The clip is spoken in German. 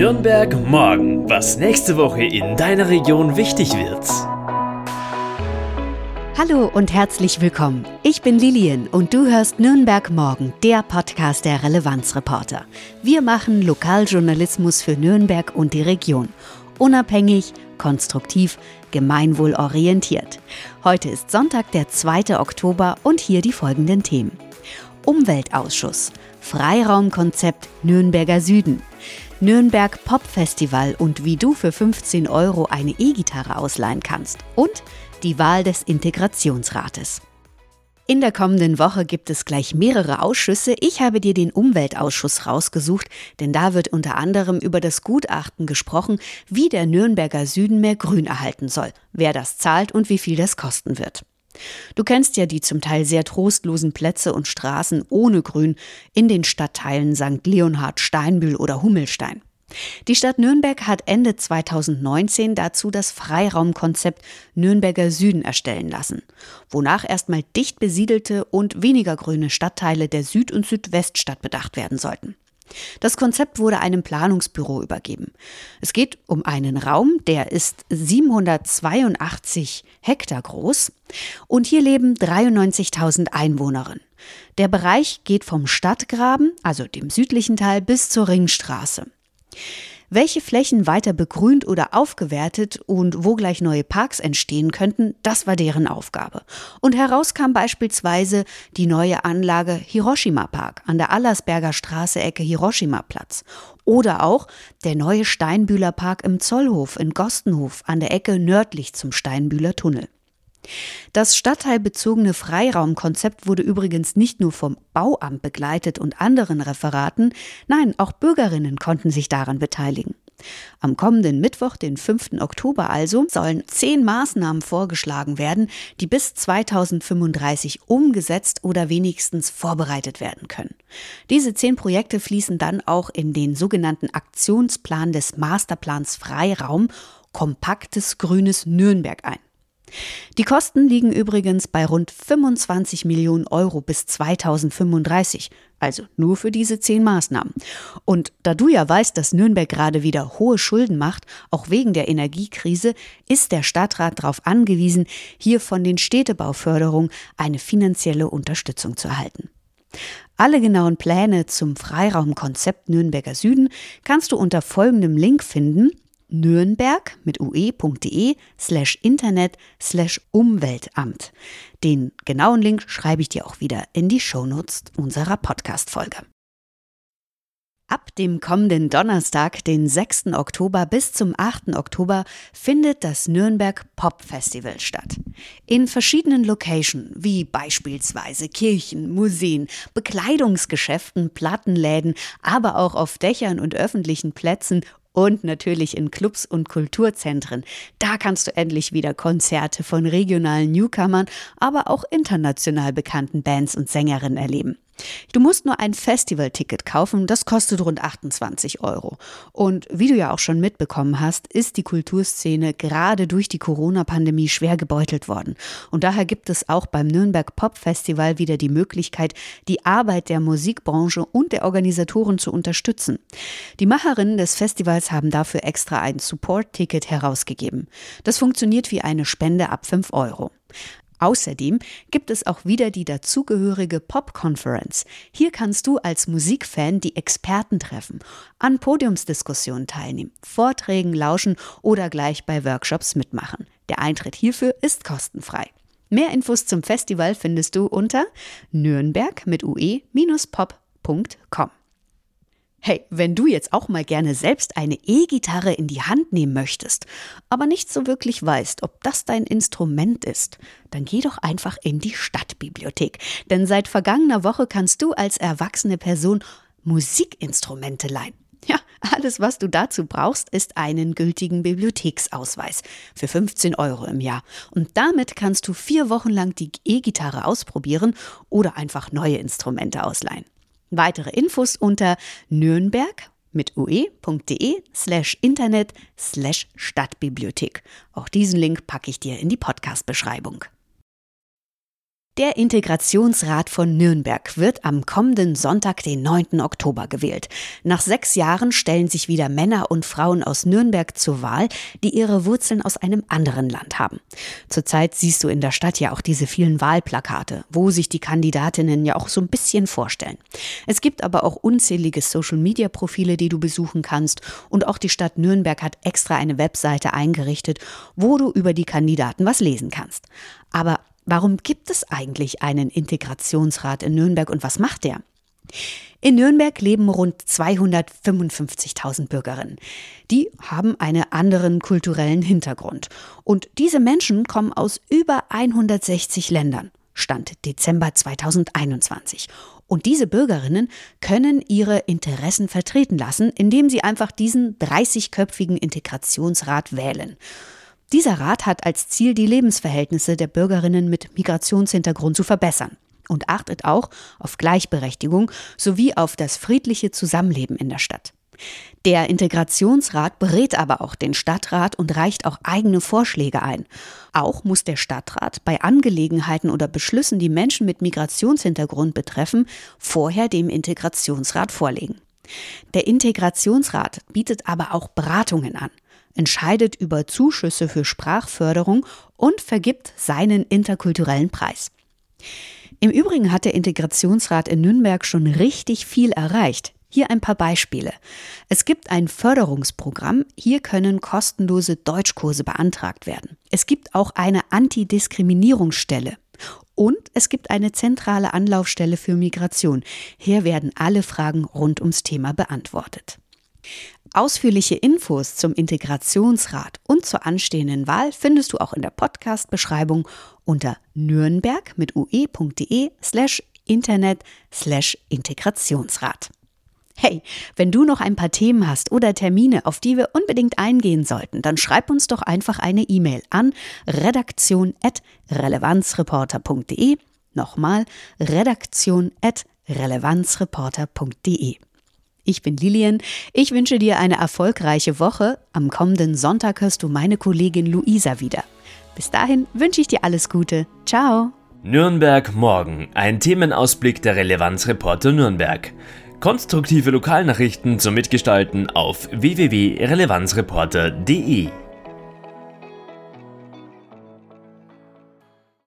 Nürnberg morgen, was nächste Woche in deiner Region wichtig wird. Hallo und herzlich willkommen. Ich bin Lilian und du hörst Nürnberg morgen, der Podcast der Relevanzreporter. Wir machen Lokaljournalismus für Nürnberg und die Region. Unabhängig, konstruktiv, gemeinwohlorientiert. Heute ist Sonntag, der 2. Oktober und hier die folgenden Themen. Umweltausschuss, Freiraumkonzept Nürnberger Süden, Nürnberg Pop Festival und wie du für 15 Euro eine E-Gitarre ausleihen kannst und die Wahl des Integrationsrates. In der kommenden Woche gibt es gleich mehrere Ausschüsse. Ich habe dir den Umweltausschuss rausgesucht, denn da wird unter anderem über das Gutachten gesprochen, wie der Nürnberger Süden mehr Grün erhalten soll, wer das zahlt und wie viel das kosten wird. Du kennst ja die zum Teil sehr trostlosen Plätze und Straßen ohne Grün in den Stadtteilen St. Leonhard, Steinbühl oder Hummelstein. Die Stadt Nürnberg hat Ende 2019 dazu das Freiraumkonzept Nürnberger Süden erstellen lassen, wonach erstmal dicht besiedelte und weniger grüne Stadtteile der Süd- und Südweststadt bedacht werden sollten. Das Konzept wurde einem Planungsbüro übergeben. Es geht um einen Raum, der ist 782 Hektar groß und hier leben 93.000 Einwohnerinnen. Der Bereich geht vom Stadtgraben, also dem südlichen Teil, bis zur Ringstraße. Welche Flächen weiter begrünt oder aufgewertet und wo gleich neue Parks entstehen könnten, das war deren Aufgabe. Und heraus kam beispielsweise die neue Anlage Hiroshima Park an der Allersberger Straße Ecke Hiroshima Platz. Oder auch der neue Steinbühler Park im Zollhof in Gostenhof an der Ecke nördlich zum Steinbühler Tunnel. Das stadtteilbezogene Freiraumkonzept wurde übrigens nicht nur vom Bauamt begleitet und anderen Referaten, nein, auch Bürgerinnen konnten sich daran beteiligen. Am kommenden Mittwoch, den 5. Oktober also, sollen zehn Maßnahmen vorgeschlagen werden, die bis 2035 umgesetzt oder wenigstens vorbereitet werden können. Diese zehn Projekte fließen dann auch in den sogenannten Aktionsplan des Masterplans Freiraum Kompaktes Grünes Nürnberg ein. Die Kosten liegen übrigens bei rund 25 Millionen Euro bis 2035, also nur für diese zehn Maßnahmen. Und da du ja weißt, dass Nürnberg gerade wieder hohe Schulden macht, auch wegen der Energiekrise, ist der Stadtrat darauf angewiesen, hier von den Städtebauförderungen eine finanzielle Unterstützung zu erhalten. Alle genauen Pläne zum Freiraumkonzept Nürnberger Süden kannst du unter folgendem Link finden nürnberg mit ue.de slash internet slash Umweltamt. Den genauen Link schreibe ich dir auch wieder in die Shownotes unserer Podcast-Folge. Ab dem kommenden Donnerstag, den 6. Oktober bis zum 8. Oktober findet das Nürnberg Pop Festival statt. In verschiedenen Locations, wie beispielsweise Kirchen, Museen, Bekleidungsgeschäften, Plattenläden, aber auch auf Dächern und öffentlichen Plätzen und natürlich in Clubs und Kulturzentren. Da kannst du endlich wieder Konzerte von regionalen Newcomern, aber auch international bekannten Bands und Sängerinnen erleben. Du musst nur ein Festivalticket kaufen, das kostet rund 28 Euro. Und wie du ja auch schon mitbekommen hast, ist die Kulturszene gerade durch die Corona-Pandemie schwer gebeutelt worden. Und daher gibt es auch beim Nürnberg Pop Festival wieder die Möglichkeit, die Arbeit der Musikbranche und der Organisatoren zu unterstützen. Die Macherinnen des Festivals haben dafür extra ein Support-Ticket herausgegeben. Das funktioniert wie eine Spende ab 5 Euro. Außerdem gibt es auch wieder die dazugehörige Pop-Conference. Hier kannst du als Musikfan die Experten treffen, an Podiumsdiskussionen teilnehmen, Vorträgen lauschen oder gleich bei Workshops mitmachen. Der Eintritt hierfür ist kostenfrei. Mehr Infos zum Festival findest du unter nürnberg mit ue-pop.com. Hey, wenn du jetzt auch mal gerne selbst eine E-Gitarre in die Hand nehmen möchtest, aber nicht so wirklich weißt, ob das dein Instrument ist, dann geh doch einfach in die Stadtbibliothek. Denn seit vergangener Woche kannst du als erwachsene Person Musikinstrumente leihen. Ja, alles, was du dazu brauchst, ist einen gültigen Bibliotheksausweis für 15 Euro im Jahr. Und damit kannst du vier Wochen lang die E-Gitarre ausprobieren oder einfach neue Instrumente ausleihen. Weitere Infos unter nürnberg mit ue.de slash internet slash Stadtbibliothek. Auch diesen Link packe ich dir in die Podcast-Beschreibung. Der Integrationsrat von Nürnberg wird am kommenden Sonntag, den 9. Oktober, gewählt. Nach sechs Jahren stellen sich wieder Männer und Frauen aus Nürnberg zur Wahl, die ihre Wurzeln aus einem anderen Land haben. Zurzeit siehst du in der Stadt ja auch diese vielen Wahlplakate, wo sich die Kandidatinnen ja auch so ein bisschen vorstellen. Es gibt aber auch unzählige Social-Media-Profile, die du besuchen kannst und auch die Stadt Nürnberg hat extra eine Webseite eingerichtet, wo du über die Kandidaten was lesen kannst. Aber Warum gibt es eigentlich einen Integrationsrat in Nürnberg und was macht der? In Nürnberg leben rund 255.000 Bürgerinnen. Die haben einen anderen kulturellen Hintergrund. Und diese Menschen kommen aus über 160 Ländern. Stand Dezember 2021. Und diese Bürgerinnen können ihre Interessen vertreten lassen, indem sie einfach diesen 30-köpfigen Integrationsrat wählen. Dieser Rat hat als Ziel, die Lebensverhältnisse der Bürgerinnen mit Migrationshintergrund zu verbessern und achtet auch auf Gleichberechtigung sowie auf das friedliche Zusammenleben in der Stadt. Der Integrationsrat berät aber auch den Stadtrat und reicht auch eigene Vorschläge ein. Auch muss der Stadtrat bei Angelegenheiten oder Beschlüssen, die Menschen mit Migrationshintergrund betreffen, vorher dem Integrationsrat vorlegen. Der Integrationsrat bietet aber auch Beratungen an entscheidet über Zuschüsse für Sprachförderung und vergibt seinen interkulturellen Preis. Im Übrigen hat der Integrationsrat in Nürnberg schon richtig viel erreicht. Hier ein paar Beispiele. Es gibt ein Förderungsprogramm, hier können kostenlose Deutschkurse beantragt werden. Es gibt auch eine Antidiskriminierungsstelle. Und es gibt eine zentrale Anlaufstelle für Migration. Hier werden alle Fragen rund ums Thema beantwortet. Ausführliche Infos zum Integrationsrat und zur anstehenden Wahl findest du auch in der Podcast-Beschreibung unter nürnberg mit ue.de slash internet slash Integrationsrat. Hey, wenn du noch ein paar Themen hast oder Termine, auf die wir unbedingt eingehen sollten, dann schreib uns doch einfach eine E-Mail an redaktion.relevanzreporter.de. Nochmal redaktion.relevanzreporter.de. Ich bin Lilian. Ich wünsche dir eine erfolgreiche Woche. Am kommenden Sonntag hörst du meine Kollegin Luisa wieder. Bis dahin wünsche ich dir alles Gute. Ciao. Nürnberg morgen. Ein Themenausblick der Relevanzreporter Nürnberg. Konstruktive Lokalnachrichten zum Mitgestalten auf www.relevanzreporter.de.